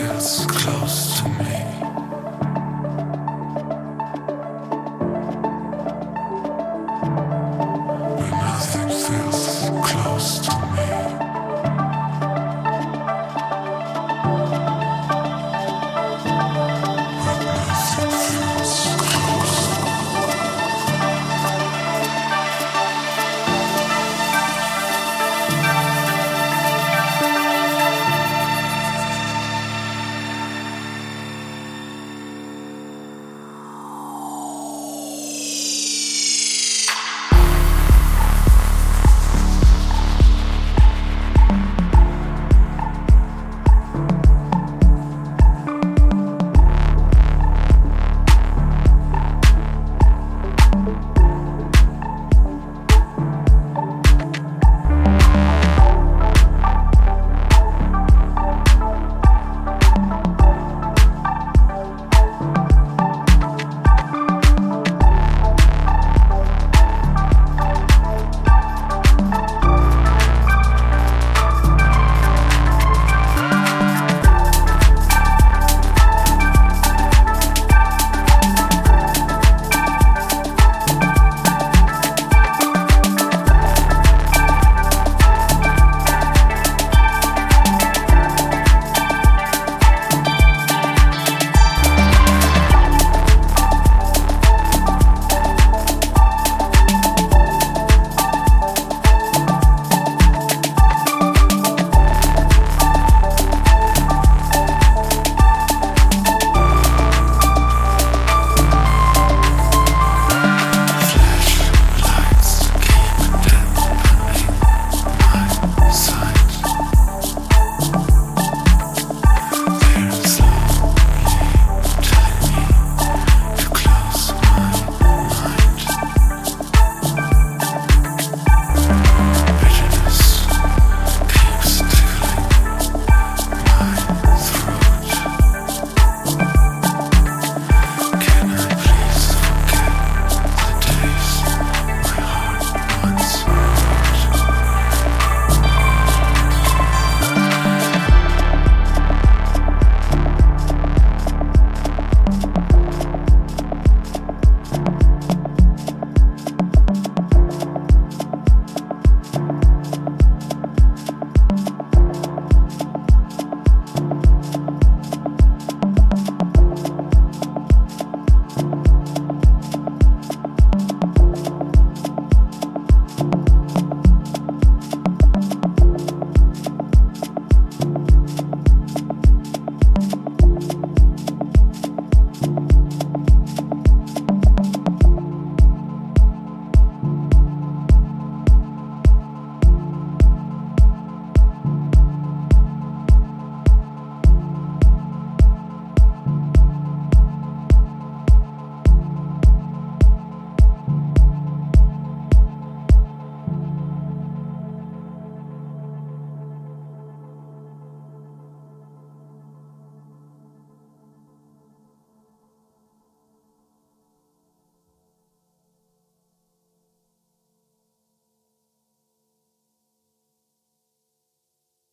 It's close to me.